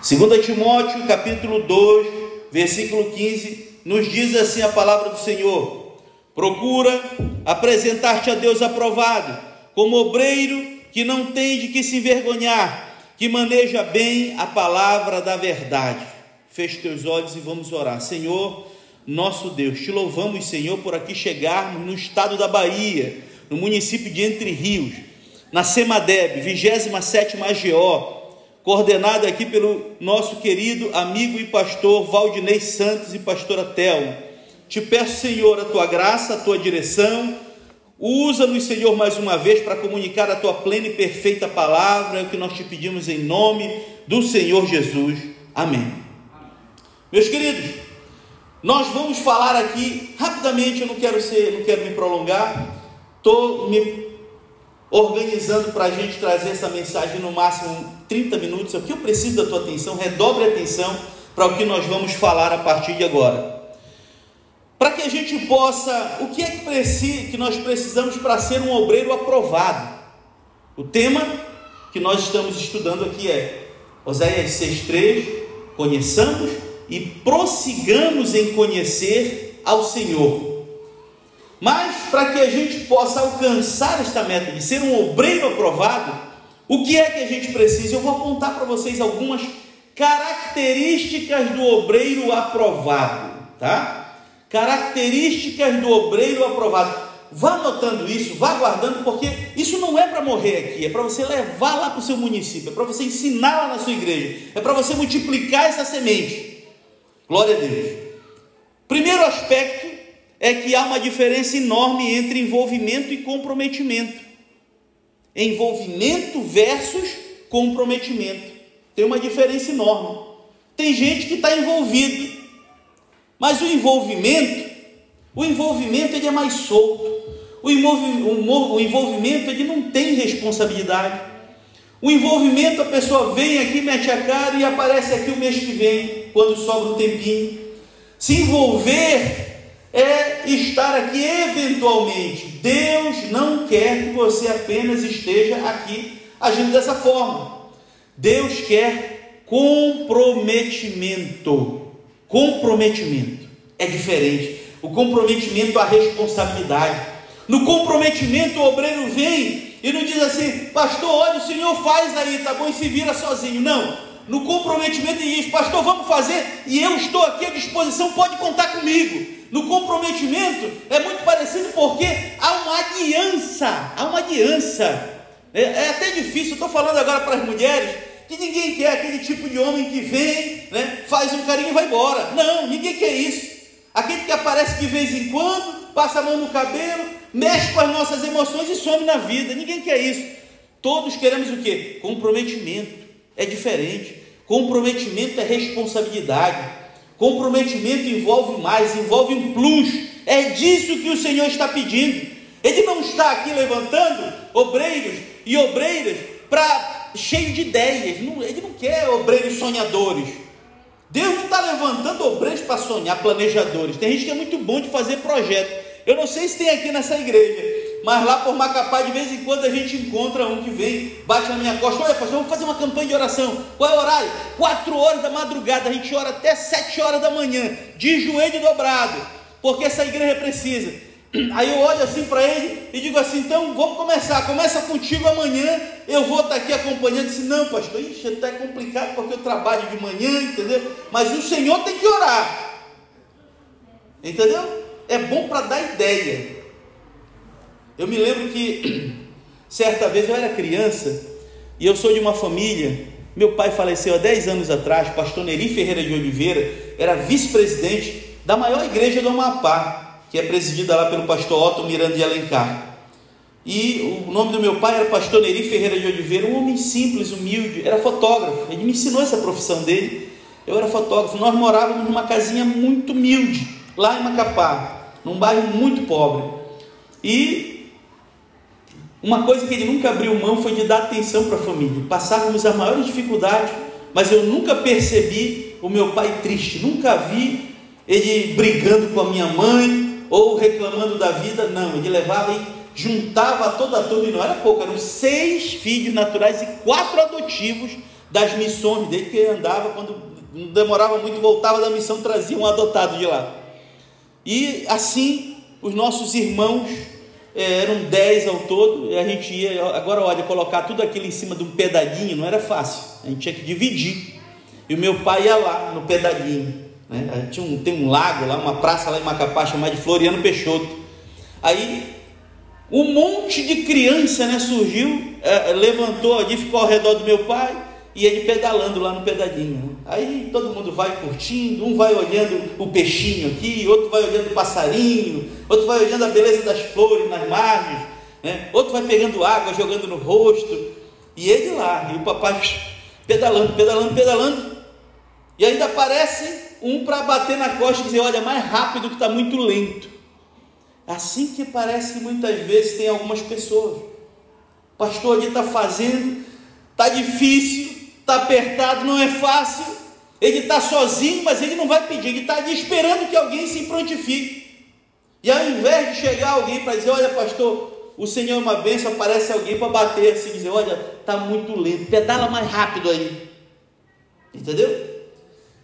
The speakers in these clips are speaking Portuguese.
2 Timóteo, capítulo 2, versículo 15, nos diz assim a palavra do Senhor: Procura apresentar-te a Deus aprovado, como obreiro que não tem de que se envergonhar, que maneja bem a palavra da verdade. Feche teus olhos e vamos orar. Senhor, nosso Deus, te louvamos, Senhor, por aqui chegarmos no estado da Bahia, no município de Entre Rios, na Semadeb, 27 AGO, coordenado aqui pelo nosso querido amigo e pastor Valdinei Santos e pastora Tel. Te peço, Senhor, a tua graça, a tua direção. Usa-nos, Senhor, mais uma vez para comunicar a tua plena e perfeita palavra, é o que nós te pedimos em nome do Senhor Jesus. Amém. Meus queridos, nós vamos falar aqui rapidamente, eu não quero ser, não quero me prolongar. Estou me organizando para a gente trazer essa mensagem no máximo 30 minutos. O que eu preciso da tua atenção, redobre a atenção para o que nós vamos falar a partir de agora. Para que a gente possa, o que é que, que nós precisamos para ser um obreiro aprovado? O tema que nós estamos estudando aqui é Oséias 6,3: conheçamos e prossigamos em conhecer ao Senhor mas para que a gente possa alcançar esta meta de ser um obreiro aprovado, o que é que a gente precisa? Eu vou apontar para vocês algumas características do obreiro aprovado, tá? Características do obreiro aprovado. Vá anotando isso, vá guardando, porque isso não é para morrer aqui, é para você levar lá para o seu município, é para você ensinar lá na sua igreja, é para você multiplicar essa semente. Glória a Deus. Primeiro aspecto é que há uma diferença enorme entre envolvimento e comprometimento. Envolvimento versus comprometimento. Tem uma diferença enorme. Tem gente que está envolvido, mas o envolvimento, o envolvimento ele é mais solto. O, envolvimento ele não tem responsabilidade. O envolvimento, a pessoa vem aqui, mete a cara e aparece aqui o mês que vem, quando sobra um tempinho. Se envolver é estar aqui eventualmente. Deus não quer que você apenas esteja aqui agindo dessa forma. Deus quer comprometimento. Comprometimento é diferente. O comprometimento, a responsabilidade. No comprometimento, o obreiro vem e não diz assim, pastor, olha, o senhor faz aí, tá bom, e se vira sozinho. Não. No comprometimento, ele diz, pastor, vamos fazer e eu estou aqui à disposição, pode contar comigo. No comprometimento é muito parecido porque há uma aliança, há uma aliança. É, é até difícil, estou falando agora para as mulheres, que ninguém quer aquele tipo de homem que vem, né, faz um carinho e vai embora. Não, ninguém quer isso. Aquele que aparece de vez em quando, passa a mão no cabelo, mexe com as nossas emoções e some na vida. Ninguém quer isso. Todos queremos o quê? Comprometimento. É diferente. Comprometimento é responsabilidade. Comprometimento envolve mais, envolve um plus. É disso que o Senhor está pedindo. Ele não está aqui levantando obreiros e obreiras para cheio de ideias. ele não quer obreiros sonhadores. Deus não está levantando obreiros para sonhar, planejadores. Tem gente que é muito bom de fazer projeto. Eu não sei se tem aqui nessa igreja, mas lá por Macapá, de vez em quando a gente encontra um que vem, bate na minha costa, olha pastor, vamos fazer uma campanha de oração. Qual é o horário? Quatro horas da madrugada, a gente ora até sete horas da manhã, de joelho dobrado, porque essa igreja precisa. Aí eu olho assim para ele e digo assim, então vamos começar, começa contigo amanhã, eu vou estar aqui acompanhando. Disse, não, pastor, ixi, até complicado porque eu trabalho de manhã, entendeu? Mas o Senhor tem que orar. Entendeu? É bom para dar ideia. Eu me lembro que certa vez eu era criança e eu sou de uma família. Meu pai faleceu há 10 anos atrás, pastor Neri Ferreira de Oliveira, era vice-presidente da maior igreja do Amapá, que é presidida lá pelo pastor Otto Miranda de Alencar. E o nome do meu pai era pastor Neri Ferreira de Oliveira, um homem simples, humilde, era fotógrafo. Ele me ensinou essa profissão dele. Eu era fotógrafo. Nós morávamos numa casinha muito humilde, lá em Macapá, num bairro muito pobre. E uma coisa que ele nunca abriu mão foi de dar atenção para a família. Passávamos a maior dificuldade, mas eu nunca percebi o meu pai triste, nunca vi ele brigando com a minha mãe ou reclamando da vida, não. Ele levava e juntava toda a turma, e não era pouco, eram seis filhos naturais e quatro adotivos das missões dele, que ele andava, quando não demorava muito, voltava da missão, trazia um adotado de lá. E assim, os nossos irmãos é, eram dez ao todo, e a gente ia, agora olha, colocar tudo aquilo em cima de um pedalinho não era fácil, a gente tinha que dividir. E o meu pai ia lá no pedalinho, né? Tinha um, tem um lago lá, uma praça lá em Macapá chamada de Floriano Peixoto. Aí um monte de criança né, surgiu, é, levantou ali, ficou ao redor do meu pai e ele pedalando lá no pedalinho. Aí todo mundo vai curtindo, um vai olhando o peixinho aqui, outro vai olhando o passarinho, outro vai olhando a beleza das flores nas margens, né? outro vai pegando água, jogando no rosto, e ele lá, e o papai pedalando, pedalando, pedalando, e ainda aparece um para bater na costa e dizer: Olha, mais rápido que está muito lento. Assim que parece que muitas vezes tem algumas pessoas. O pastor ali está fazendo, está difícil, está apertado, não é fácil. Ele está sozinho, mas ele não vai pedir, ele está ali esperando que alguém se prontifique. E ao invés de chegar alguém para dizer: Olha, pastor, o Senhor é uma bênção, aparece alguém para bater assim, dizer: Olha, está muito lento, pedala mais rápido aí. Entendeu?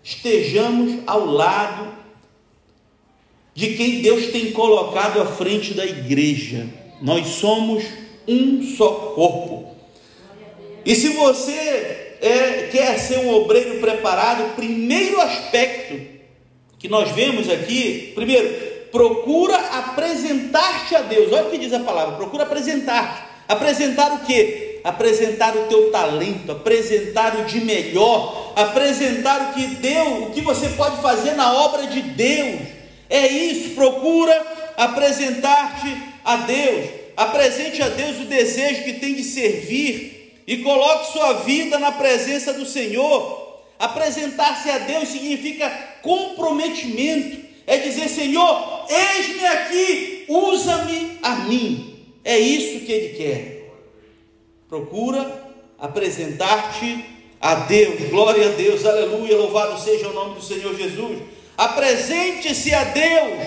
Estejamos ao lado de quem Deus tem colocado à frente da igreja. Nós somos um só corpo. E se você é, quer ser um obreiro preparado, primeiro aspecto que nós vemos aqui, primeiro, procura apresentar-te a Deus. Olha o que diz a palavra: procura apresentar-te. Apresentar o que? Apresentar o teu talento, apresentar o de melhor, apresentar o que deu, o que você pode fazer na obra de Deus. É isso, procura apresentar-te a Deus. Apresente a Deus o desejo que tem de servir, e coloque sua vida na presença do Senhor. Apresentar-se a Deus significa comprometimento, é dizer: Senhor, eis-me aqui, usa-me a mim. É isso que Ele quer. Procura apresentar-te a Deus, glória a Deus, aleluia, louvado seja o nome do Senhor Jesus. Apresente-se a Deus.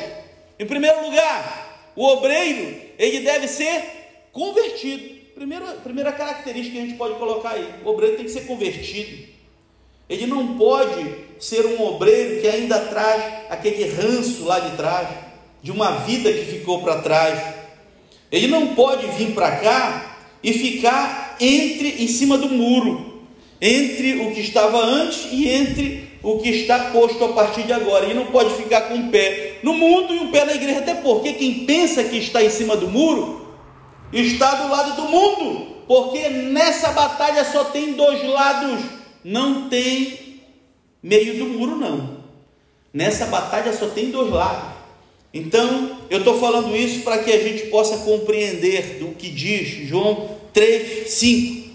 Em primeiro lugar, o obreiro, ele deve ser convertido. Primeira, primeira característica que a gente pode colocar aí: o obreiro tem que ser convertido. Ele não pode ser um obreiro que ainda traz aquele ranço lá de trás, de uma vida que ficou para trás. Ele não pode vir para cá e ficar entre em cima do muro, entre o que estava antes e entre o que está posto a partir de agora. Ele não pode ficar com um pé no mundo e um pé na igreja, até porque quem pensa que está em cima do muro está do lado do mundo, porque nessa batalha só tem dois lados, não tem meio do muro, não. Nessa batalha só tem dois lados. Então, eu estou falando isso para que a gente possa compreender do que diz João 3, 5.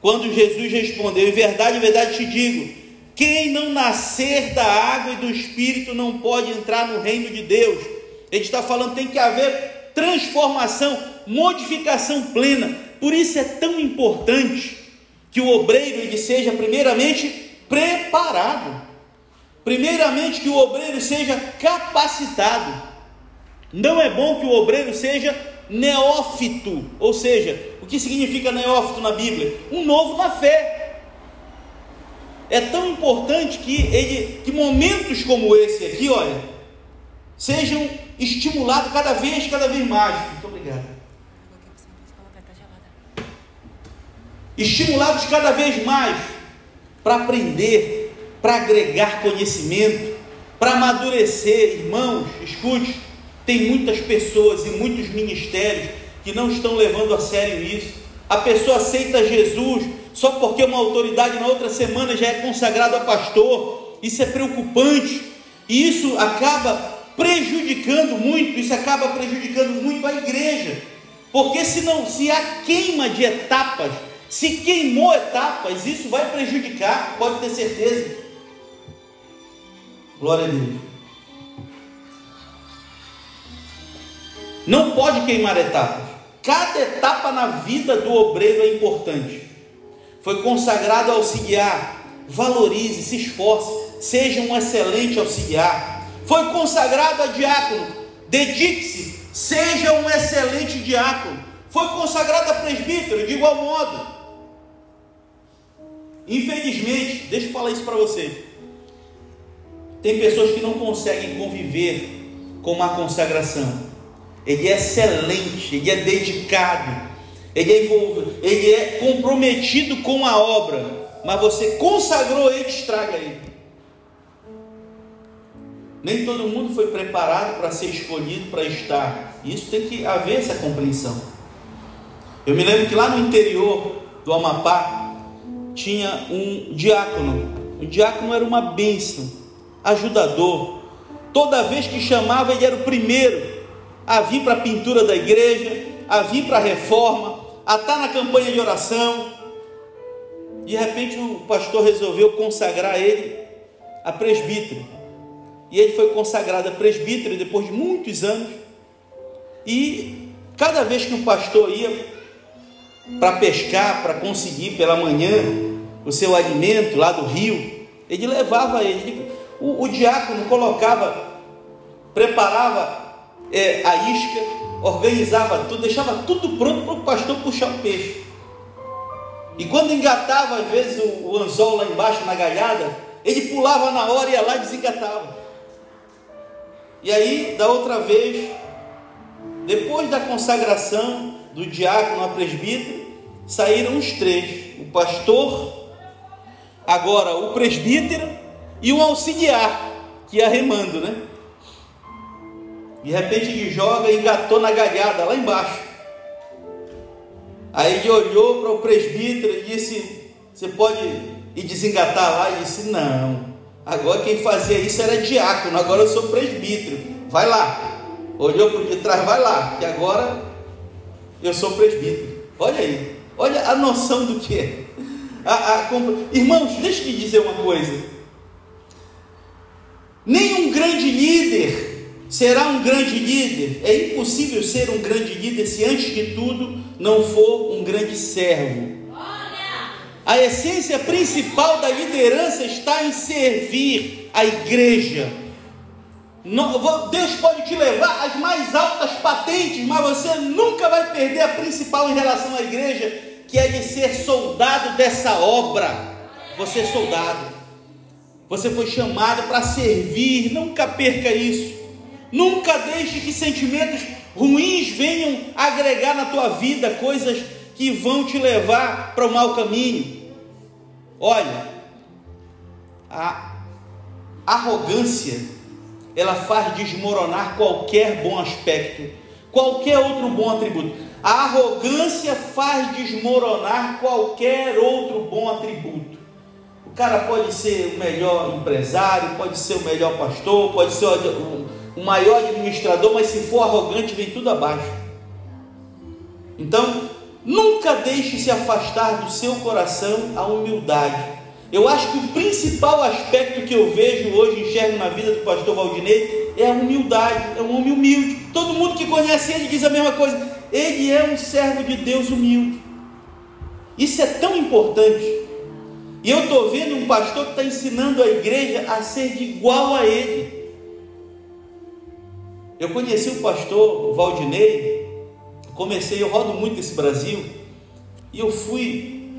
Quando Jesus respondeu: Em verdade, em verdade te digo, quem não nascer da água e do Espírito não pode entrar no reino de Deus. Ele está falando tem que haver transformação, modificação plena. Por isso é tão importante que o obreiro ele seja primeiramente preparado. Primeiramente que o obreiro seja capacitado. Não é bom que o obreiro seja neófito, ou seja, o que significa neófito na Bíblia? Um novo na fé. É tão importante que ele, que momentos como esse aqui, olha, sejam estimulados cada vez, cada vez mais. Muito obrigado. Estimulados cada vez mais para aprender, para agregar conhecimento, para amadurecer. Irmãos, escute, tem muitas pessoas e muitos ministérios que não estão levando a sério isso. A pessoa aceita Jesus só porque uma autoridade na outra semana já é consagrado a pastor. Isso é preocupante e isso acaba prejudicando muito, isso acaba prejudicando muito a igreja. Porque se não, se há queima de etapas se queimou etapas, isso vai prejudicar, pode ter certeza. Glória a Deus. Não pode queimar etapas. Cada etapa na vida do obreiro é importante. Foi consagrado a auxiliar. Valorize, se esforce, seja um excelente auxiliar. Foi consagrado a diácono. Dedique-se, seja um excelente diácono. Foi consagrado a presbítero, de igual modo Infelizmente, deixa eu falar isso para vocês. Tem pessoas que não conseguem conviver com uma consagração. Ele é excelente, ele é dedicado, ele é, envolvido, ele é comprometido com a obra, mas você consagrou ele, estraga ele. Nem todo mundo foi preparado para ser escolhido para estar. Isso tem que haver essa compreensão. Eu me lembro que lá no interior do Amapá tinha um diácono. O diácono era uma bênção, ajudador. Toda vez que chamava, ele era o primeiro a vir para a pintura da igreja, a vir para a reforma, a estar na campanha de oração. De repente o pastor resolveu consagrar ele a presbítero. E ele foi consagrado a presbítero depois de muitos anos. E cada vez que o pastor ia para pescar, para conseguir pela manhã o seu alimento lá do rio, ele levava ele. O, o diácono colocava, preparava é, a isca, organizava tudo, deixava tudo pronto para o pastor puxar o peixe. E quando engatava, às vezes, o, o anzol lá embaixo na galhada, ele pulava na hora ia lá e desengatava. E aí, da outra vez, depois da consagração do diácono a presbítero, saíram os três: o pastor, agora o presbítero e o auxiliar, que ia remando, né? De repente ele joga e engatou na galhada lá embaixo. Aí ele olhou para o presbítero e disse: Você pode ir desengatar lá? E disse: Não. Agora quem fazia isso era diácono, agora eu sou presbítero. Vai lá. Olhou para o de trás, vai lá, que agora eu sou presbítero. Olha aí, olha a noção do que é. A, a, irmãos, deixa eu te dizer uma coisa. Nenhum grande líder será um grande líder. É impossível ser um grande líder se antes de tudo não for um grande servo. A essência principal da liderança está em servir a igreja. Deus pode te levar às mais altas patentes, mas você nunca vai perder a principal em relação à igreja, que é de ser soldado dessa obra. Você é soldado. Você foi chamado para servir, nunca perca isso. Nunca deixe que sentimentos ruins venham agregar na tua vida coisas que vão te levar para o mau caminho. Olha, a arrogância ela faz desmoronar qualquer bom aspecto, qualquer outro bom atributo. A arrogância faz desmoronar qualquer outro bom atributo. O cara pode ser o melhor empresário, pode ser o melhor pastor, pode ser o maior administrador, mas se for arrogante, vem tudo abaixo. Então, Nunca deixe se afastar do seu coração a humildade. Eu acho que o principal aspecto que eu vejo hoje, enxergo na vida do pastor Valdinei, é a humildade. É um homem humilde. Todo mundo que conhece ele diz a mesma coisa. Ele é um servo de Deus humilde. Isso é tão importante. E eu estou vendo um pastor que está ensinando a igreja a ser igual a ele. Eu conheci o pastor Valdinei comecei, eu rodo muito esse Brasil, e eu fui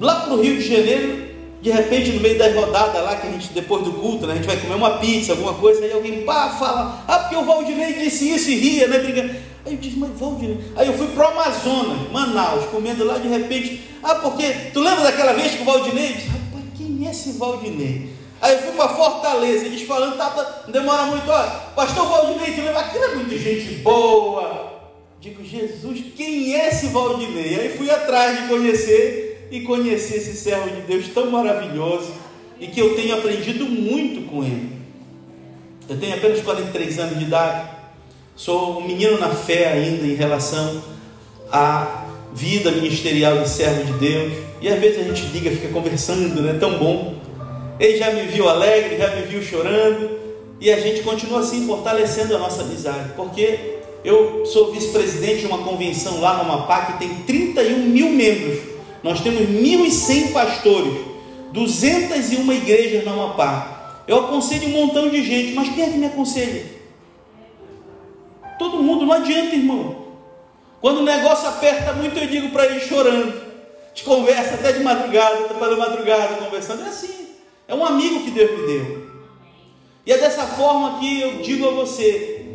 lá para o Rio de Janeiro, de repente no meio das rodadas lá, que a gente, depois do culto, né, a gente vai comer uma pizza, alguma coisa, aí alguém pá, fala, ah, porque o Valdinei disse isso e ria, né, brigando. Aí eu disse, mas Valdinei. Aí eu fui para o Amazonas, Manaus, comendo lá, de repente, ah, porque, tu lembra daquela vez que o Valdinei disse, rapaz, quem é esse Valdinei? Aí eu fui para Fortaleza, eles falando, tá, tá, não demora muito, olha, pastor Valdinei, tu lembra? Aquilo é muita gente boa, Digo, Jesus, quem é esse Valdinei? Aí fui atrás de conhecer e conhecer esse servo de Deus tão maravilhoso e que eu tenho aprendido muito com ele. Eu tenho apenas 43 anos de idade, sou um menino na fé ainda em relação à vida ministerial de servo de Deus. E às vezes a gente liga, fica conversando, né? Tão bom. Ele já me viu alegre, já me viu chorando, e a gente continua assim fortalecendo a nossa amizade, porque eu sou vice-presidente de uma convenção lá no Amapá que tem 31 mil membros. Nós temos 1.100 pastores, 201 igrejas no Amapá. Eu aconselho um montão de gente, mas quem é que me aconselha? Todo mundo, não adianta, irmão. Quando o negócio aperta muito, eu digo para ele chorando: gente conversa até de madrugada, até pela madrugada conversando. É assim. É um amigo que Deus me deu. E é dessa forma que eu digo a você: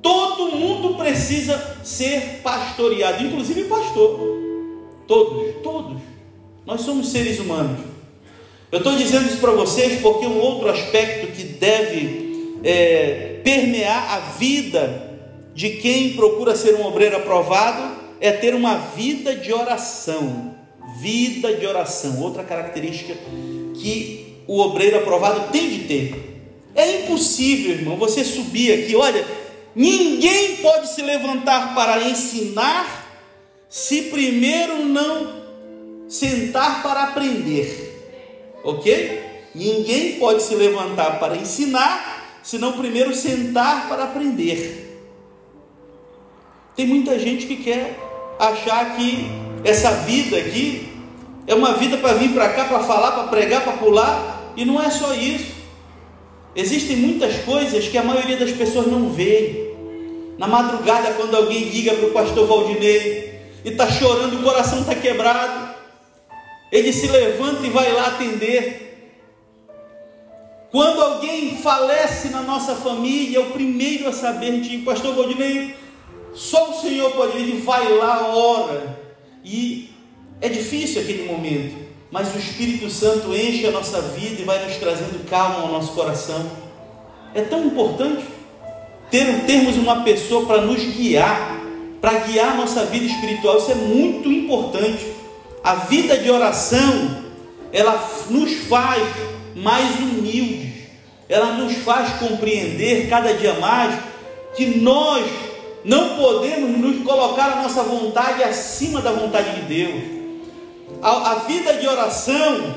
todo mundo precisa ser pastoreado, inclusive pastor. Todos, todos. Nós somos seres humanos. Eu estou dizendo isso para vocês porque um outro aspecto que deve é, permear a vida de quem procura ser um obreiro aprovado é ter uma vida de oração. Vida de oração, outra característica que o obreiro aprovado tem de ter. É impossível, irmão, você subir aqui, olha, ninguém pode se levantar para ensinar se primeiro não sentar para aprender. Ok? Ninguém pode se levantar para ensinar se não primeiro sentar para aprender. Tem muita gente que quer achar que essa vida aqui é uma vida para vir para cá, para falar, para pregar, para pular, e não é só isso. Existem muitas coisas que a maioria das pessoas não vê. Na madrugada, quando alguém liga para o pastor Valdinei e está chorando, o coração está quebrado, ele se levanta e vai lá atender. Quando alguém falece na nossa família, é o primeiro a saber de pastor Valdinei, só o Senhor pode ir, ele vai lá, ora. E é difícil aquele momento, mas o Espírito Santo enche a nossa vida e vai nos trazendo calma ao nosso coração. É tão importante ter, termos uma pessoa para nos guiar, para guiar nossa vida espiritual. Isso é muito importante. A vida de oração, ela nos faz mais humildes, ela nos faz compreender cada dia mais que nós não podemos nos colocar a nossa vontade acima da vontade de Deus. A, a vida de oração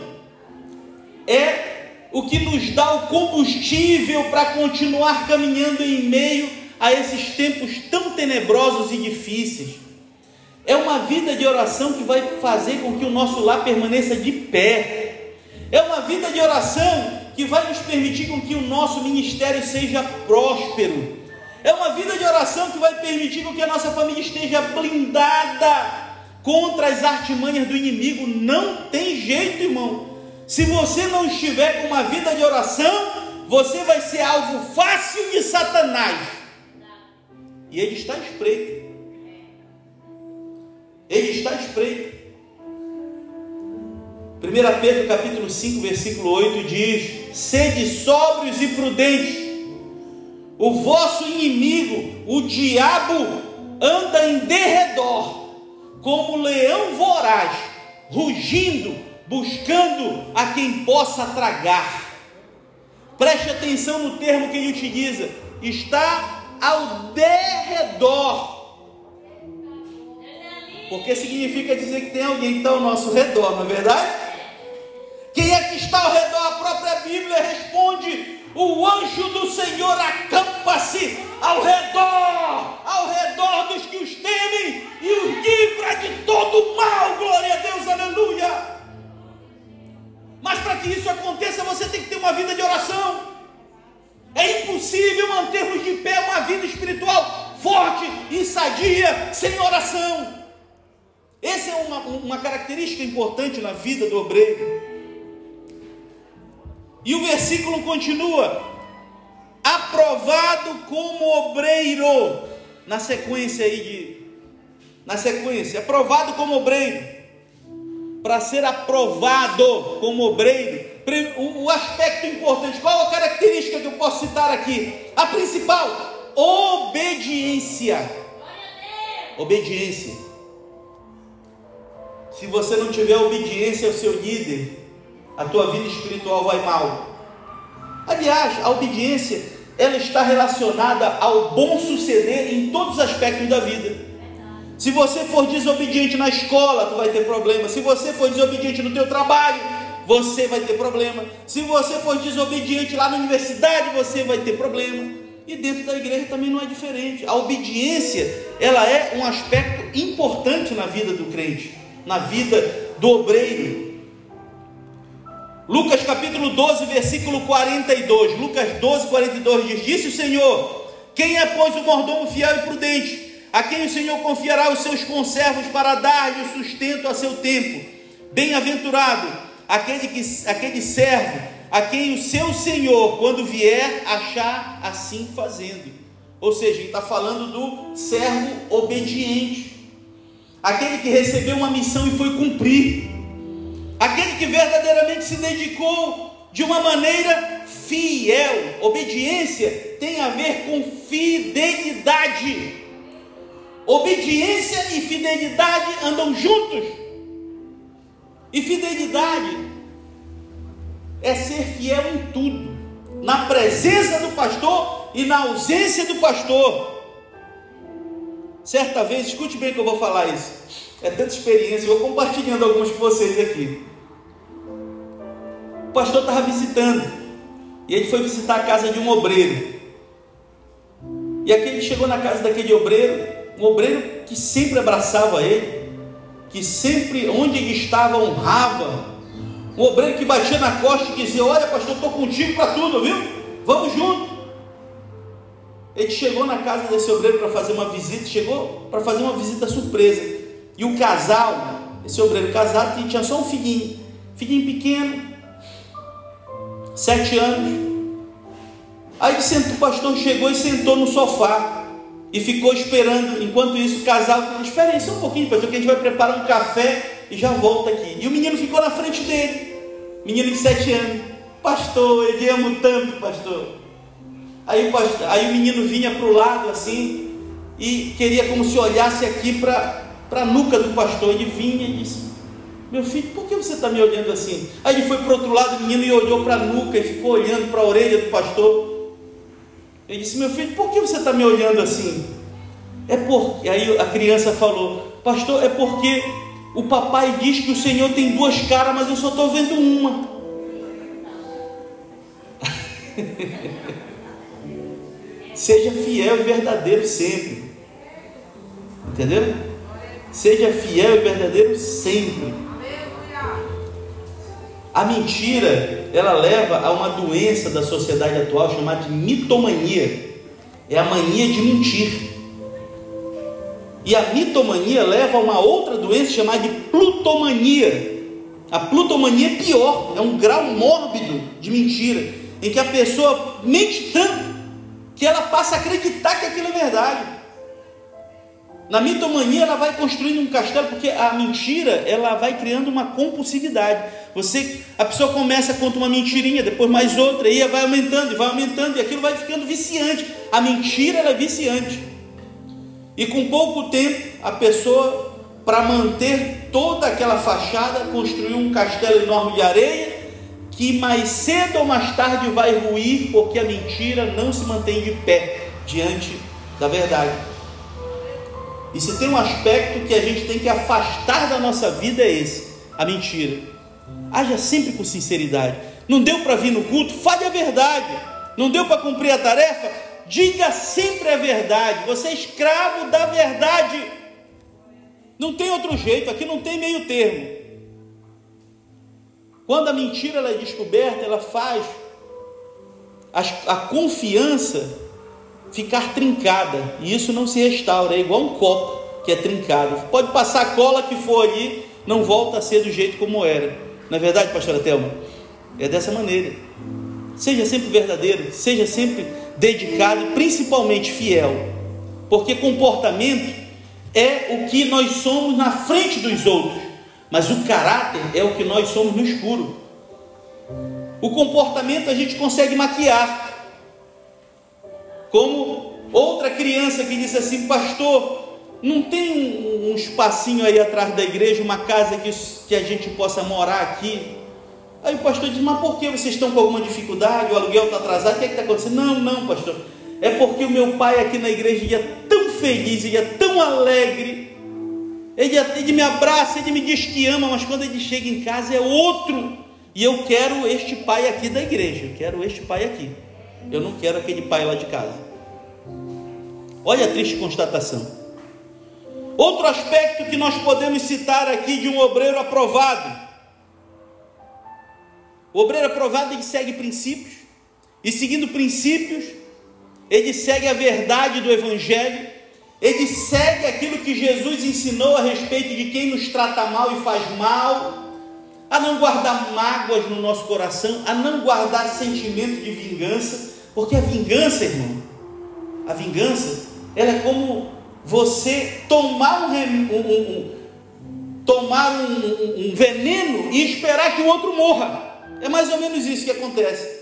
é o que nos dá o combustível para continuar caminhando em meio a esses tempos tão tenebrosos e difíceis. É uma vida de oração que vai fazer com que o nosso lar permaneça de pé. É uma vida de oração que vai nos permitir com que o nosso ministério seja próspero. É uma vida de oração que vai permitir que a nossa família esteja blindada contra as artimanhas do inimigo. Não tem jeito, irmão. Se você não estiver com uma vida de oração, você vai ser alvo fácil de Satanás. E ele está espreito. Ele está espreito. 1 Pedro capítulo 5, versículo 8 diz: Sede sóbrios e prudentes o vosso inimigo, o diabo, anda em derredor, como leão voraz, rugindo, buscando a quem possa tragar. Preste atenção no termo que ele utiliza: está ao derredor. Porque significa dizer que tem alguém que está ao nosso redor, não é verdade? Quem é que está ao redor? A própria Bíblia responde o anjo do Senhor acampa-se ao redor, ao redor dos que os temem e os livra de todo mal. Glória a Deus, aleluia. Mas para que isso aconteça, você tem que ter uma vida de oração. É impossível mantermos de pé uma vida espiritual forte e sadia sem oração. Essa é uma, uma característica importante na vida do obreiro. E o versículo continua: aprovado como obreiro. Na sequência aí de. Na sequência, aprovado como obreiro. Para ser aprovado como obreiro, o, aspecto importante, qual a característica que eu posso citar aqui? A principal, obediência. Obediência. Se você não tiver obediência ao seu líder, a tua vida espiritual vai mal. Aliás, a obediência ela está relacionada ao bom suceder em todos os aspectos da vida. Se você for desobediente na escola, tu vai ter problema. Se você for desobediente no teu trabalho, você vai ter problema. Se você for desobediente lá na universidade, você vai ter problema. E dentro da igreja também não é diferente. A obediência, ela é um aspecto importante na vida do crente, na vida do obreiro. Lucas capítulo 12, versículo 42. Lucas 12, 42 diz: Disse o Senhor: Quem é, pois, o mordomo fiel e prudente, a quem o Senhor confiará os seus conservos para dar-lhe o sustento a seu tempo? Bem-aventurado aquele, que, aquele servo a quem o seu senhor, quando vier, achar assim fazendo. Ou seja, ele está falando do servo obediente, aquele que recebeu uma missão e foi cumprir, aquele que verdadeiramente se dedicou de uma maneira fiel. Obediência tem a ver com fidelidade. Obediência e fidelidade andam juntos. E fidelidade é ser fiel em tudo, na presença do pastor e na ausência do pastor. Certa vez, escute bem que eu vou falar isso. É tanta experiência, eu vou compartilhando alguns com vocês aqui. O pastor estava visitando, e ele foi visitar a casa de um obreiro. E aquele chegou na casa daquele obreiro, um obreiro que sempre abraçava ele, que sempre, onde ele estava, honrava. Um obreiro que batia na costa e dizia: Olha, pastor, estou contigo para tudo, viu? Vamos junto. Ele chegou na casa desse obreiro para fazer uma visita, chegou para fazer uma visita surpresa. E o casal, esse obreiro casado, tinha só um filhinho, filhinho pequeno, sete anos. Aí o pastor chegou e sentou no sofá e ficou esperando. Enquanto isso, o casal Espera aí só um pouquinho, pastor, que a gente vai preparar um café e já volta aqui. E o menino ficou na frente dele, menino de sete anos. Pastor, ele amo tanto, pastor. Aí o, pastor, aí o menino vinha para o lado assim e queria como se olhasse aqui para a nuca do pastor. Ele vinha e disse: Meu filho, por que você está me olhando assim? Aí ele foi para o outro lado, o menino e olhou para a nuca e ficou olhando para a orelha do pastor. Ele disse: Meu filho, por que você está me olhando assim? É porque. Aí a criança falou: Pastor, é porque o papai diz que o Senhor tem duas caras, mas eu só estou vendo uma. Seja fiel e verdadeiro sempre. Entendeu? Seja fiel e verdadeiro sempre. A mentira, ela leva a uma doença da sociedade atual chamada de mitomania. É a mania de mentir. E a mitomania leva a uma outra doença chamada de plutomania. A plutomania é pior, é um grau mórbido de mentira, em que a pessoa mente tanto que ela passa a acreditar que aquilo é verdade. Na mitomania ela vai construindo um castelo porque a mentira ela vai criando uma compulsividade. Você, a pessoa começa conta uma mentirinha, depois mais outra, e vai aumentando e vai aumentando e aquilo vai ficando viciante. A mentira ela é viciante. E com pouco tempo a pessoa para manter toda aquela fachada construiu um castelo enorme de areia que mais cedo ou mais tarde vai ruir, porque a mentira não se mantém de pé diante da verdade. E se tem um aspecto que a gente tem que afastar da nossa vida é esse, a mentira. Haja sempre com sinceridade. Não deu para vir no culto? Fale a verdade. Não deu para cumprir a tarefa? Diga sempre a verdade. Você é escravo da verdade. Não tem outro jeito, aqui não tem meio termo. Quando a mentira ela é descoberta, ela faz a, a confiança ficar trincada. E isso não se restaura, é igual um copo que é trincado. Pode passar a cola que for ali, não volta a ser do jeito como era. Não é verdade, pastora Thelma? É dessa maneira. Seja sempre verdadeiro, seja sempre dedicado e principalmente fiel. Porque comportamento é o que nós somos na frente dos outros mas o caráter é o que nós somos no escuro. O comportamento a gente consegue maquiar. Como outra criança que disse assim, pastor, não tem um, um espacinho aí atrás da igreja, uma casa que, que a gente possa morar aqui? Aí o pastor diz, mas por que vocês estão com alguma dificuldade? O aluguel está atrasado? O que é está acontecendo? Não, não, pastor. É porque o meu pai aqui na igreja ia tão feliz, ia tão alegre, ele, ele me abraça, ele me diz que ama, mas quando ele chega em casa é outro. E eu quero este pai aqui da igreja, eu quero este pai aqui. Eu não quero aquele pai lá de casa. Olha a triste constatação. Outro aspecto que nós podemos citar aqui de um obreiro aprovado. O obreiro aprovado ele segue princípios, e seguindo princípios, ele segue a verdade do Evangelho, ele segue aquilo que Jesus ensinou a respeito de quem nos trata mal e faz mal, a não guardar mágoas no nosso coração, a não guardar sentimento de vingança, porque a vingança, irmão, a vingança, ela é como você tomar um, um, um tomar um, veneno e esperar que o outro morra. É mais ou menos isso que acontece.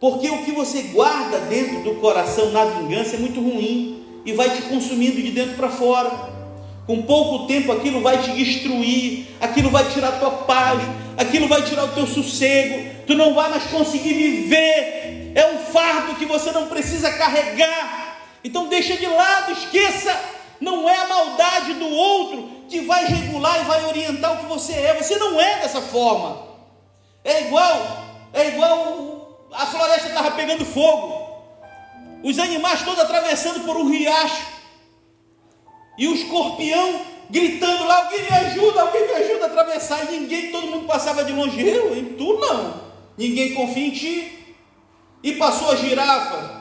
Porque o que você guarda dentro do coração na vingança é muito ruim e vai te consumindo de dentro para fora. Com pouco tempo aquilo vai te destruir, aquilo vai tirar a tua paz, aquilo vai tirar o teu sossego, tu não vai mais conseguir viver. É um fardo que você não precisa carregar. Então deixa de lado, esqueça. Não é a maldade do outro que vai regular e vai orientar o que você é. Você não é dessa forma. É igual, é igual a floresta estava pegando fogo. Os animais todos atravessando por um riacho. E o escorpião gritando lá, alguém me ajuda, alguém me ajuda a atravessar. E ninguém, todo mundo passava de longe. Eu, tu não. Ninguém confia em ti. E passou a girafa.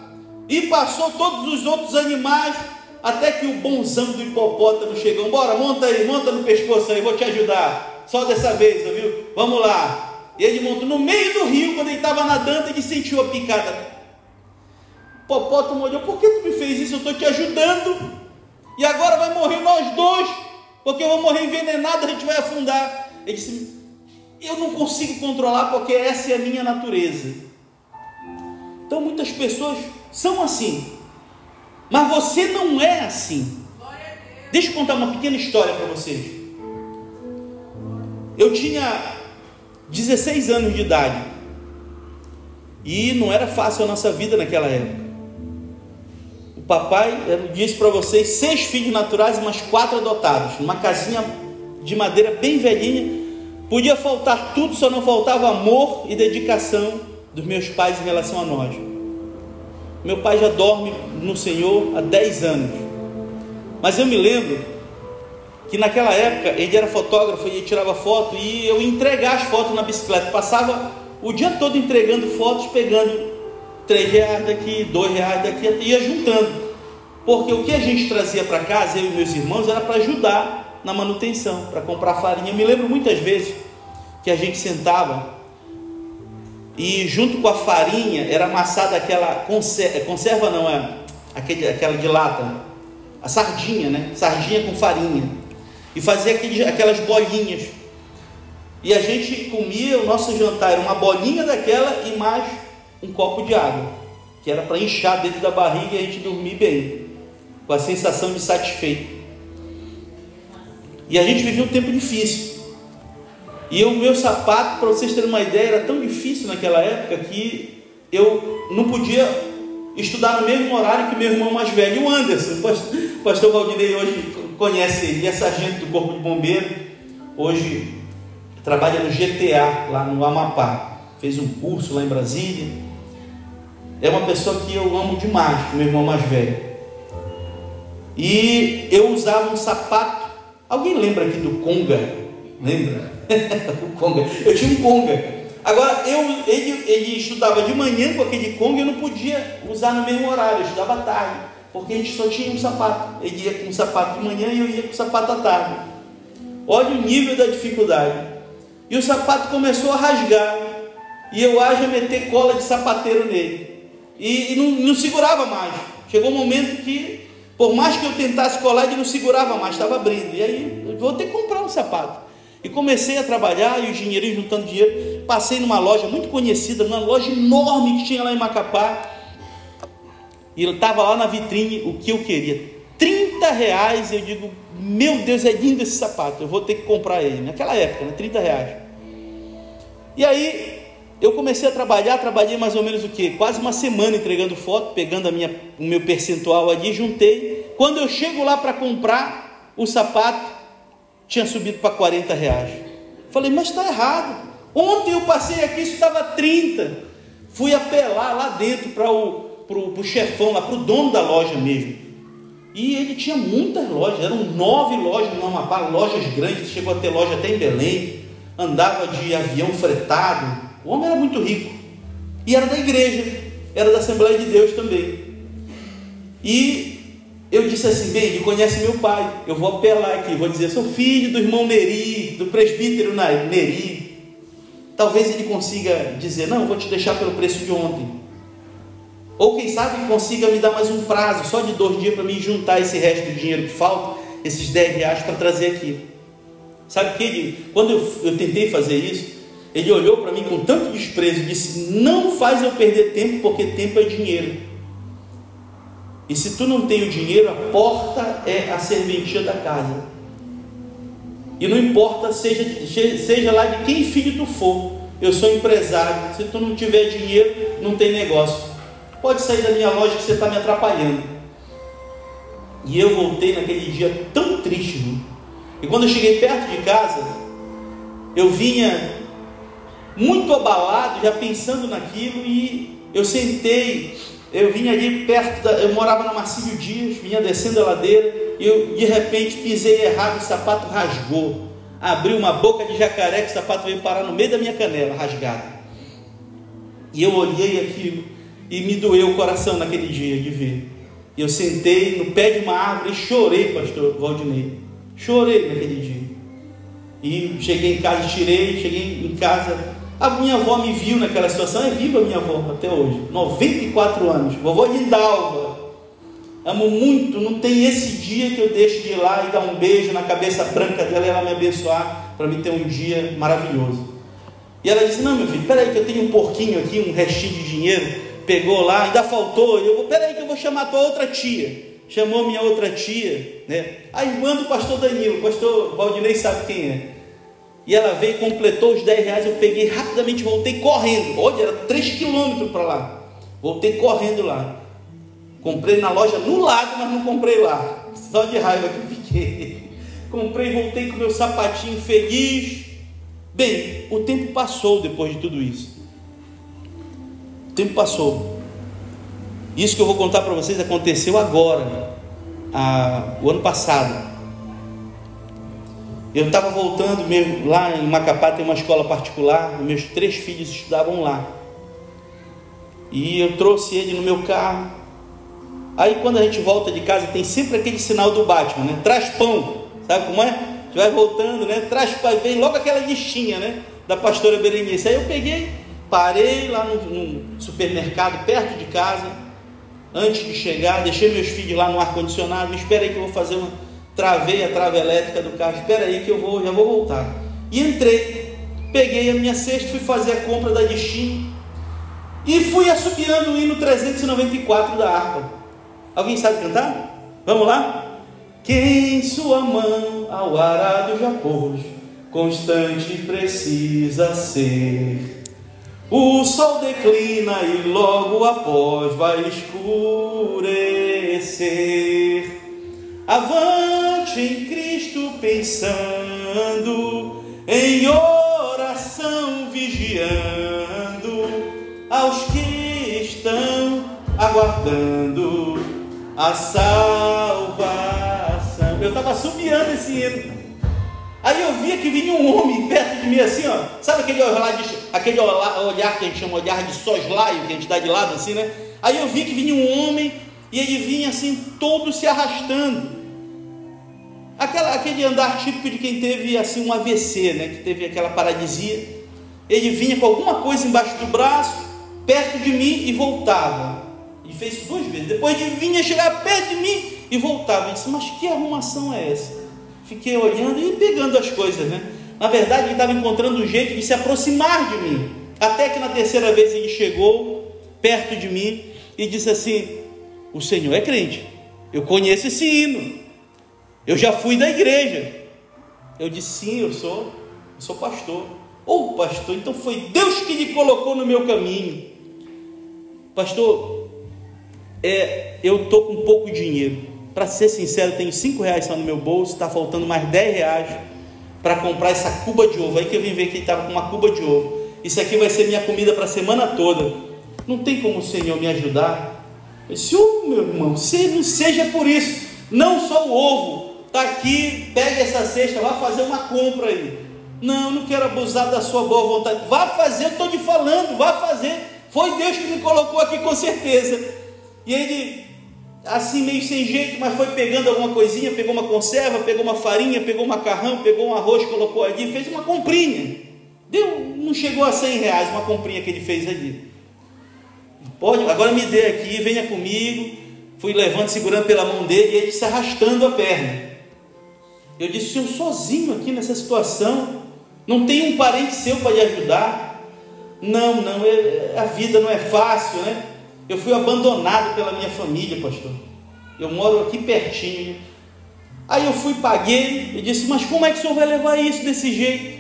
E passou todos os outros animais. Até que o bonzão do hipopótamo chegou. Bora, monta aí, monta no pescoço aí, vou te ajudar. Só dessa vez, viu? Vamos lá. E ele montou no meio do rio, quando ele estava nadando, ele sentiu a picada. O hipopótamo olhou, por que tu me fez isso? Eu estou te ajudando. E agora vai morrer nós dois, porque eu vou morrer envenenado, a gente vai afundar. Ele disse, eu não consigo controlar porque essa é a minha natureza. Então muitas pessoas são assim. Mas você não é assim. Deixa eu contar uma pequena história para vocês. Eu tinha 16 anos de idade. E não era fácil a nossa vida naquela época. Papai disse para vocês seis filhos naturais mais quatro adotados, numa casinha de madeira bem velhinha. Podia faltar tudo, só não faltava amor e dedicação dos meus pais em relação a nós. Meu pai já dorme no Senhor há 10 anos. Mas eu me lembro que naquela época ele era fotógrafo e tirava foto e eu ia entregar as fotos na bicicleta. Passava o dia todo entregando fotos, pegando 3 reais daqui, 2 reais daqui, ia juntando. Porque o que a gente trazia para casa, eu e meus irmãos, era para ajudar na manutenção, para comprar farinha. Eu me lembro muitas vezes que a gente sentava e junto com a farinha era amassada aquela conserva, conserva não é aquele, aquela de lata, a sardinha, né? Sardinha com farinha e fazia aquelas bolinhas. E a gente comia o nosso jantar, era uma bolinha daquela e mais um copo de água, que era para inchar dentro da barriga e a gente dormir bem, com a sensação de satisfeito. E a gente vivia um tempo difícil. E o meu sapato, para vocês terem uma ideia, era tão difícil naquela época que eu não podia estudar no mesmo horário que meu irmão mais velho, o Anderson. O pastor Valdinei hoje conhece ele, é sargento do Corpo de Bombeiro, hoje trabalha no GTA, lá no Amapá. Fez um curso lá em Brasília. É uma pessoa que eu amo demais, meu irmão mais velho. E eu usava um sapato. Alguém lembra aqui do Conga? Lembra? o Conga. Eu tinha um Conga. Agora, eu, ele, ele estudava de manhã com aquele Conga e eu não podia usar no mesmo horário, eu estudava à tarde porque a gente só tinha um sapato. Ele ia com um sapato de manhã e eu ia com o sapato à tarde. Olha o nível da dificuldade. E o sapato começou a rasgar. E eu haja meter cola de sapateiro nele. E, e não, não, segurava mais. Chegou um momento que, por mais que eu tentasse colar, ele não segurava mais, estava abrindo. E aí, vou ter que comprar um sapato. E comecei a trabalhar e o dinheirinho juntando dinheiro. Passei numa loja muito conhecida, numa loja enorme que tinha lá em Macapá e estava lá na vitrine o que eu queria. 30 reais, eu digo, meu Deus, é lindo esse sapato, eu vou ter que comprar ele. Naquela época, né? 30 reais. E aí eu comecei a trabalhar, trabalhei mais ou menos o que? Quase uma semana entregando foto, pegando a minha, o meu percentual ali, juntei. Quando eu chego lá para comprar o sapato, tinha subido para 40 reais. Falei, mas está errado. Ontem eu passei aqui, isso estava 30. Fui apelar lá dentro para o para o chefão, lá para o dono da loja mesmo. E ele tinha muitas lojas, eram nove lojas no Amapá, lojas grandes, chegou a ter loja até em Belém, andava de avião fretado. O homem era muito rico. E era da igreja, era da Assembleia de Deus também. E eu disse assim: bem, ele conhece meu pai, eu vou apelar aqui, vou dizer, sou filho do irmão Neri, do presbítero Neri. talvez ele consiga dizer: Não, vou te deixar pelo preço de ontem. Ou quem sabe consiga me dar mais um prazo, só de dois dias, para me juntar esse resto de dinheiro que falta, esses 10 reais, para trazer aqui. Sabe que ele, quando eu, eu tentei fazer isso, ele olhou para mim com tanto desprezo e disse: Não faz eu perder tempo, porque tempo é dinheiro. E se tu não tem o dinheiro, a porta é a serventia da casa. E não importa, seja, seja lá de quem filho tu for, eu sou empresário. Se tu não tiver dinheiro, não tem negócio. Pode sair da minha loja que você está me atrapalhando. E eu voltei naquele dia tão triste. Né? E quando eu cheguei perto de casa, eu vinha muito abalado, já pensando naquilo, e eu sentei, eu vinha ali perto, da, eu morava na Marcílio Dias, vinha descendo a ladeira, e eu de repente pisei errado, o sapato rasgou. Abriu uma boca de jacaré que o sapato veio parar no meio da minha canela, rasgada. E eu olhei aquilo e me doeu o coração naquele dia de ver. Eu sentei no pé de uma árvore e chorei, pastor Valdinei. Chorei naquele dia. E cheguei em casa, tirei, cheguei em casa a minha avó me viu naquela situação, é viva a minha avó até hoje, 94 anos, vovó Lindalva. Amo muito, não tem esse dia que eu deixo de ir lá e dar um beijo na cabeça branca dela e ela me abençoar para mim ter um dia maravilhoso. E ela disse: Não, meu filho, peraí, que eu tenho um porquinho aqui, um restinho de dinheiro. Pegou lá, ainda faltou. Eu vou, peraí, que eu vou chamar a tua outra tia. Chamou minha outra tia, né? A irmã do pastor Danilo, pastor Valdinei sabe quem é. E ela veio completou os 10 reais. Eu peguei rapidamente, voltei correndo. Olha, era 3 quilômetros para lá. Voltei correndo lá. Comprei na loja no lado, mas não comprei lá. Só de raiva que fiquei. Comprei, voltei com meu sapatinho feliz. Bem, o tempo passou depois de tudo isso. O tempo passou. Isso que eu vou contar para vocês aconteceu agora, a, o ano passado. Eu estava voltando mesmo, lá em Macapá tem uma escola particular, meus três filhos estudavam lá. E eu trouxe ele no meu carro. Aí quando a gente volta de casa tem sempre aquele sinal do Batman, né? Traz pão, sabe como é? A vai voltando, né? Traz pão, vem logo aquela listinha, né? Da pastora Berenice. Aí eu peguei, parei lá no, no supermercado perto de casa, antes de chegar, deixei meus filhos lá no ar-condicionado, espera aí que eu vou fazer uma travei a trava elétrica do carro, espera aí que eu vou, já vou voltar. E entrei, peguei a minha cesta, fui fazer a compra da destino e fui assobiando o hino 394 da harpa. Alguém sabe cantar? Vamos lá? Quem sua mão ao arado já pôs, constante precisa ser. O sol declina e logo após vai escurecer. Avante em Cristo pensando, em oração vigiando, aos que estão aguardando a salvação. Eu estava subiando esse hino. Aí eu via que vinha um homem perto de mim assim, ó. Sabe aquele olhar, de, aquele olhar que a gente chama olhar de soslaio, que a gente dá de lado assim, né? Aí eu vi que vinha um homem e ele vinha assim, todo se arrastando. Aquela, aquele andar típico de quem teve assim um AVC, né? que teve aquela paralisia. Ele vinha com alguma coisa embaixo do braço, perto de mim e voltava. E fez isso duas vezes. Depois ele vinha chegar perto de mim e voltava. Eu disse, mas que arrumação é essa? Fiquei olhando e pegando as coisas, né? Na verdade, ele estava encontrando um jeito de se aproximar de mim. Até que na terceira vez ele chegou perto de mim e disse assim: O Senhor é crente, eu conheço esse hino. Eu já fui da igreja. Eu disse: sim, eu sou, eu sou pastor. Ou oh, pastor, então foi Deus que lhe colocou no meu caminho. Pastor, é, eu estou com pouco dinheiro. Para ser sincero, tenho cinco reais só no meu bolso, está faltando mais dez reais para comprar essa cuba de ovo. Aí que eu vim ver que ele estava com uma cuba de ovo. Isso aqui vai ser minha comida para a semana toda. Não tem como o Senhor me ajudar? Eu disse, oh, meu irmão, se não seja por isso, não só o ovo, está aqui, pega essa cesta, vá fazer uma compra aí. Não, não quero abusar da sua boa vontade. Vá fazer, eu estou te falando, vá fazer. Foi Deus que me colocou aqui com certeza. E ele, assim meio sem jeito, mas foi pegando alguma coisinha, pegou uma conserva, pegou uma farinha, pegou um macarrão, pegou um arroz, colocou ali, fez uma comprinha. Deu, não chegou a 100 reais uma comprinha que ele fez ali. Pode, agora me dê aqui, venha comigo. Fui levando, segurando pela mão dele e ele se arrastando a perna. Eu disse, senhor, sozinho aqui nessa situação, não tem um parente seu para lhe ajudar. Não, não, é, a vida não é fácil, né? Eu fui abandonado pela minha família, pastor. Eu moro aqui pertinho. Aí eu fui, paguei e disse, mas como é que o senhor vai levar isso desse jeito?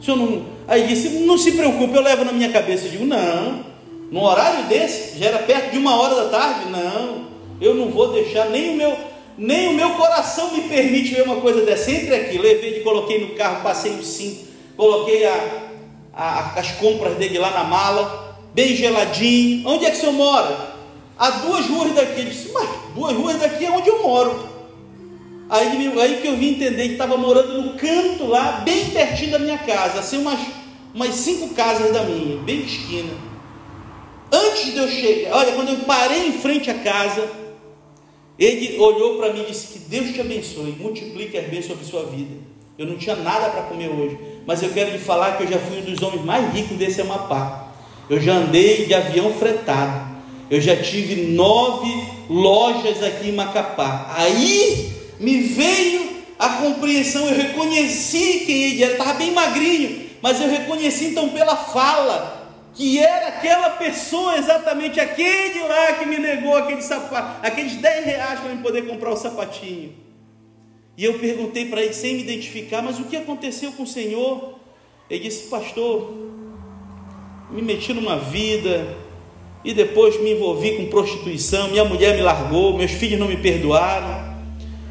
O senhor não. Aí disse, não se preocupe, eu levo na minha cabeça. Eu digo, não, no horário desse, já era perto de uma hora da tarde, não, eu não vou deixar, nem o meu, nem o meu coração me permite ver uma coisa dessa. Entre aqui, levei, coloquei no carro, passei o cinto, coloquei a, a, as compras dele lá na mala, bem geladinho. Onde é que o senhor mora? A duas ruas daqui. Ele disse, mas duas ruas daqui é onde eu moro. Aí, aí que eu vim entender que estava morando no canto lá, bem pertinho da minha casa, assim umas, umas cinco casas da minha, bem esquina. Antes de eu chegar, olha, quando eu parei em frente à casa, ele olhou para mim e disse: Que Deus te abençoe, multiplique as bênçãos sobre sua vida. Eu não tinha nada para comer hoje, mas eu quero lhe falar que eu já fui um dos homens mais ricos desse Amapá. Eu já andei de avião fretado. Eu já tive nove lojas aqui em Macapá. Aí me veio a compreensão, eu reconheci quem ele era, estava bem magrinho, mas eu reconheci então pela fala, que era aquela pessoa, exatamente aquele lá que me negou aquele sapato, aqueles 10 reais para me poder comprar o sapatinho. E eu perguntei para ele, sem me identificar, mas o que aconteceu com o Senhor? Ele disse, pastor, me meti numa vida, e depois me envolvi com prostituição, minha mulher me largou, meus filhos não me perdoaram,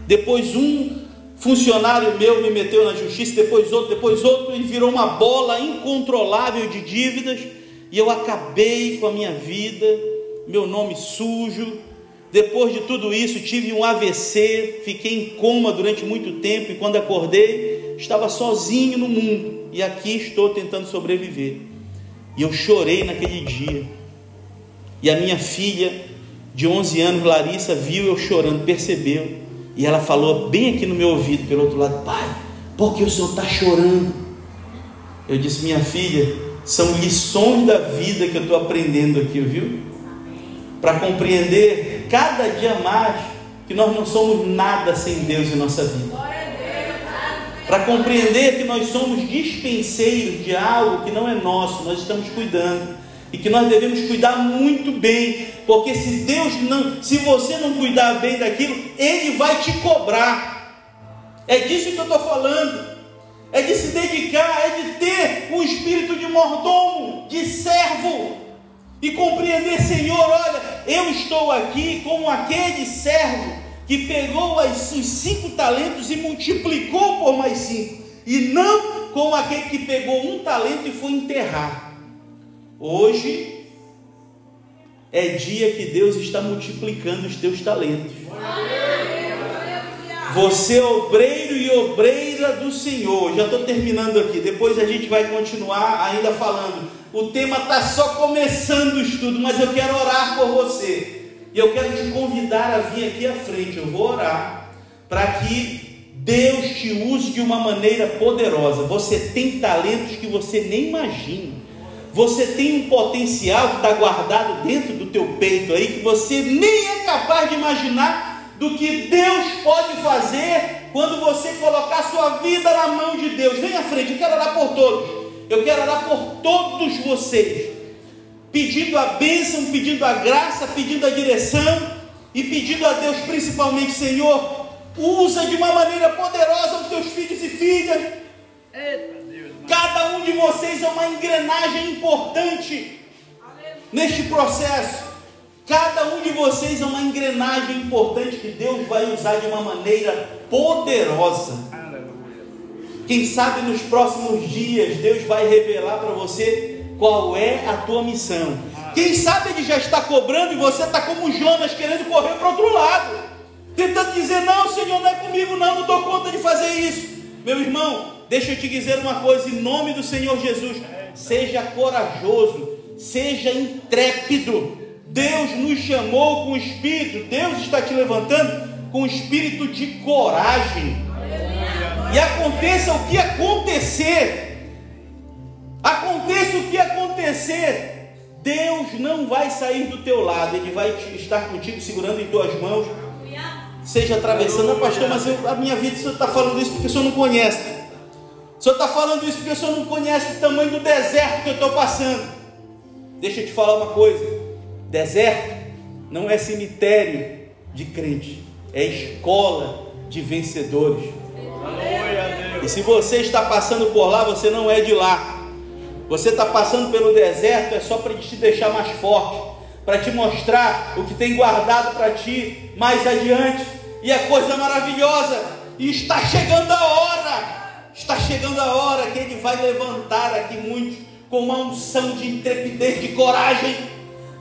depois um funcionário meu me meteu na justiça, depois outro, depois outro, e virou uma bola incontrolável de dívidas, e eu acabei com a minha vida, meu nome sujo. Depois de tudo isso, tive um AVC, fiquei em coma durante muito tempo, e quando acordei, estava sozinho no mundo, e aqui estou tentando sobreviver. E eu chorei naquele dia. E a minha filha, de 11 anos, Larissa, viu eu chorando, percebeu e ela falou bem aqui no meu ouvido, pelo outro lado: Pai, por que o senhor está chorando? Eu disse: Minha filha, são lições da vida que eu estou aprendendo aqui, viu? Para compreender cada dia mais que nós não somos nada sem Deus em nossa vida. Para compreender que nós somos dispenseiros de algo que não é nosso, nós estamos cuidando e que nós devemos cuidar muito bem, porque se Deus não, se você não cuidar bem daquilo, Ele vai te cobrar. É disso que eu estou falando. É de se dedicar, é de ter um espírito de mordomo, de servo, e compreender, Senhor, olha, eu estou aqui como aquele servo que pegou os cinco talentos e multiplicou por mais cinco, e não como aquele que pegou um talento e foi enterrar. Hoje é dia que Deus está multiplicando os teus talentos. Você é obreiro e obreira do Senhor. Já estou terminando aqui. Depois a gente vai continuar ainda falando. O tema está só começando o estudo, mas eu quero orar por você. E eu quero te convidar a vir aqui à frente. Eu vou orar para que Deus te use de uma maneira poderosa. Você tem talentos que você nem imagina. Você tem um potencial que está guardado dentro do teu peito aí, que você nem é capaz de imaginar do que Deus pode fazer quando você colocar sua vida na mão de Deus. Vem à frente, eu quero orar por todos. Eu quero orar por todos vocês, pedindo a bênção, pedindo a graça, pedindo a direção e pedindo a Deus, principalmente, Senhor, usa de uma maneira poderosa os teus filhos e filhas. Cada um de vocês é uma engrenagem importante neste processo. Cada um de vocês é uma engrenagem importante que Deus vai usar de uma maneira poderosa. Quem sabe nos próximos dias Deus vai revelar para você qual é a tua missão. Quem sabe Ele já está cobrando e você está como Jonas querendo correr para outro lado, tentando dizer: Não, Senhor, não é comigo, não, não dou conta de fazer isso. Meu irmão, Deixa eu te dizer uma coisa em nome do Senhor Jesus: seja corajoso, seja intrépido. Deus nos chamou com espírito, Deus está te levantando com espírito de coragem. E aconteça o que acontecer, Aconteça o que acontecer, Deus não vai sair do teu lado, Ele vai estar contigo segurando em tuas mãos, seja atravessando. Ah, pastor, mas eu, a minha vida, o senhor está falando isso porque o senhor não conhece. O senhor está falando isso porque o senhor não conhece o tamanho do deserto que eu estou passando. Deixa eu te falar uma coisa: deserto não é cemitério de crente, é escola de vencedores. E se você está passando por lá, você não é de lá. Você está passando pelo deserto, é só para te deixar mais forte, para te mostrar o que tem guardado para ti mais adiante. E a coisa maravilhosa, e está chegando a hora, está chegando a hora que Ele vai levantar aqui muitos com uma unção de intrepidez, de coragem,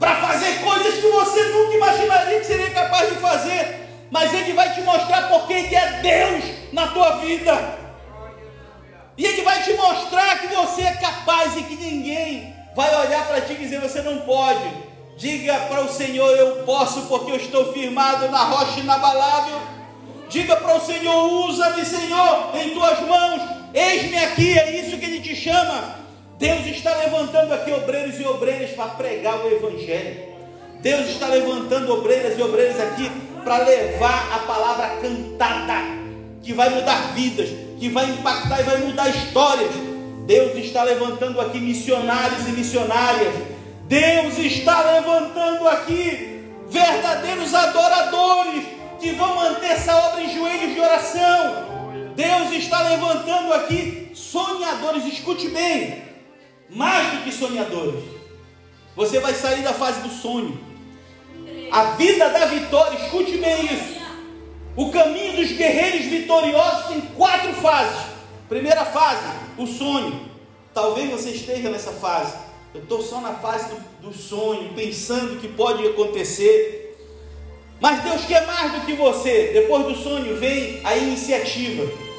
para fazer coisas que você nunca imaginaria que seria capaz de fazer, mas Ele vai te mostrar porque Ele é Deus na tua vida. E Ele vai te mostrar que você é capaz e que ninguém vai olhar para ti e dizer você não pode. Diga para o Senhor, eu posso porque eu estou firmado na rocha inabalável. Diga para o Senhor, usa-me, Senhor, em tuas mãos. Eis-me aqui, é isso que Ele te chama. Deus está levantando aqui obreiros e obreiras para pregar o Evangelho. Deus está levantando obreiras e obreiras aqui para levar a palavra cantada, que vai mudar vidas, que vai impactar e vai mudar histórias. Deus está levantando aqui missionários e missionárias. Deus está levantando aqui verdadeiros adoradores que vão manter essa obra em joelhos de oração. Deus está levantando aqui sonhadores, escute bem, mais do que sonhadores. Você vai sair da fase do sonho. A vida da vitória, escute bem isso. O caminho dos guerreiros vitoriosos tem quatro fases. Primeira fase, o sonho. Talvez você esteja nessa fase. Eu estou só na fase do, do sonho, pensando que pode acontecer. Mas Deus quer mais do que você. Depois do sonho vem a iniciativa.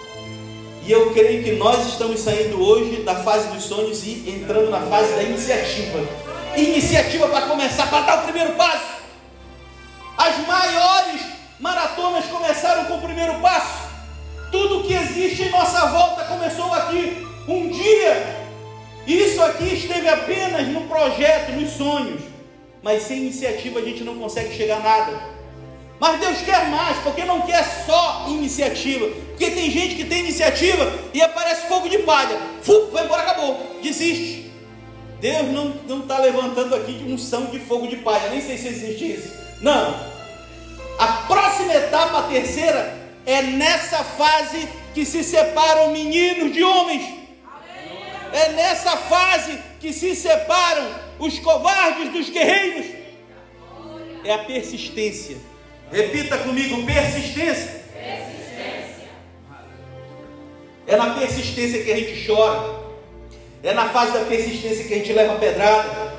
E eu creio que nós estamos saindo hoje da fase dos sonhos e entrando na fase da iniciativa. Iniciativa para começar, para dar o primeiro passo. As maiores maratonas começaram com o primeiro passo. Tudo que existe em nossa volta começou aqui. Um dia. Isso aqui esteve apenas no projeto, nos sonhos. Mas sem iniciativa a gente não consegue chegar a nada. Mas Deus quer mais, porque não quer só iniciativa. Porque tem gente que tem iniciativa e aparece fogo de palha. Fu, vai embora, acabou. Desiste. Deus não está levantando aqui de unção de fogo de palha. Nem sei se existe isso. Não. A próxima etapa, a terceira, é nessa fase que se separam meninos de homens. É nessa fase que se separam os covardes dos guerreiros. É a persistência. Repita comigo: persistência. É na persistência que a gente chora. É na fase da persistência que a gente leva pedrada.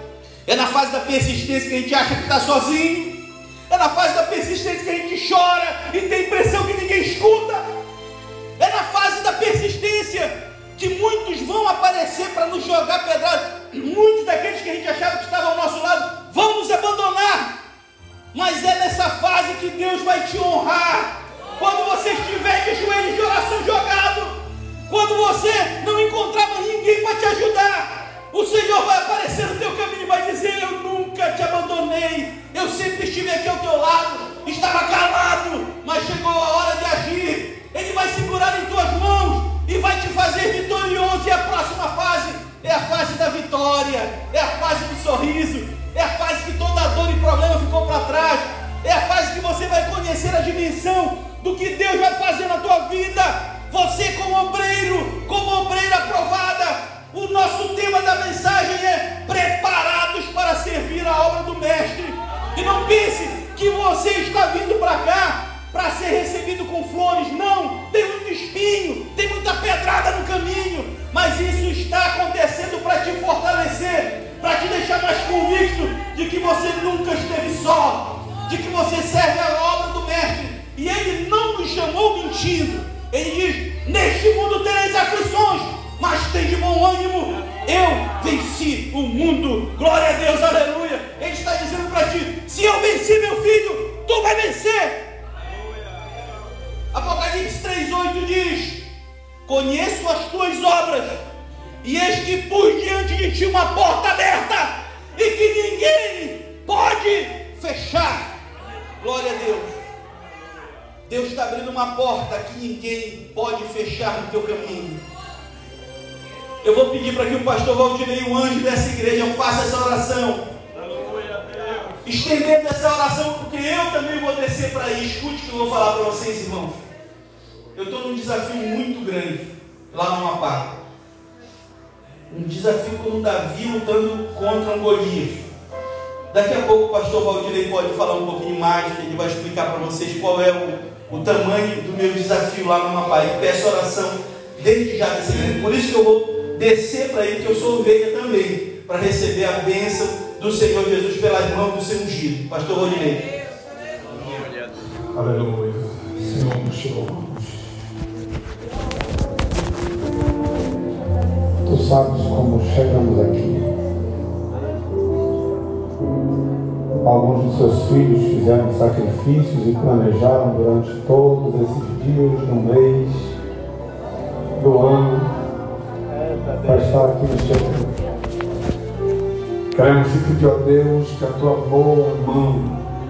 É na fase da persistência que a gente acha que está sozinho. É na fase da persistência que a gente chora e tem impressão que ninguém escuta. É na fase da persistência que muitos vão aparecer para nos jogar pedrada. Muitos daqueles que a gente achava que estavam ao nosso lado vão nos abandonar. Mas é nessa fase que Deus vai te honrar. Quando você estiver de joelhos de oração jogado, quando você não encontrava ninguém para te ajudar, o Senhor vai aparecer no teu caminho e vai dizer: Eu nunca te abandonei, eu sempre estive aqui ao teu lado, estava calado, mas chegou a hora de agir. Ele vai segurar em tuas mãos e vai te fazer vitorioso. E a próxima fase é a fase da vitória, é a fase do sorriso, é a fase que toda dor e problema ficou para trás, é a fase que você vai conhecer a dimensão do que Deus vai fazer na tua vida. Você, como obreiro, como obreira aprovada, o nosso tema da mensagem é preparados para servir a obra do Mestre. E não pense que você está vindo para cá para ser recebido com flores. Não, tem muito espinho, tem muita pedrada no caminho. Mas isso está acontecendo para te fortalecer, para te deixar mais convicto de que você nunca esteve só, de que você serve a obra do Mestre. E Ele não nos chamou mentindo. Ele diz: Neste mundo tereis aflições mas tem de bom ânimo. Eu venci o mundo. Glória a Deus, aleluia. Ele está dizendo para ti: se eu venci meu filho, tu vai vencer. Apocalipse 3,8 diz: Conheço as tuas obras, e eis que diante diante de ti uma porta aberta e que ninguém pode fechar. Glória a Deus. Deus está abrindo uma porta que ninguém pode fechar no teu caminho. Eu vou pedir para que o pastor Valdirei, o anjo dessa igreja, faça essa oração. Estendendo essa oração, porque eu também vou descer para aí. Escute o que eu vou falar para vocês, irmãos. Eu estou num desafio muito grande lá no Amapá. Um desafio como Davi lutando contra um Golias. Daqui a pouco o pastor Valdirei pode falar um pouquinho mais, ele vai explicar para vocês qual é o, o tamanho do meu desafio lá no Amapá. Peço oração desde já desse grande. Por isso que eu vou descer para aí, que eu sou ovelha também, para receber a bênção do Senhor Jesus pelas mãos do seu ungido. Pastor Rodinei. Aleluia. Senhor, nos louvamos. Tu sabes como chegamos aqui. Alguns de seus filhos fizeram sacrifícios e planejaram durante todos esses dias do mês, do ano, para estar aqui neste tempo. Queremos pedir, ó Deus, que a tua boa mão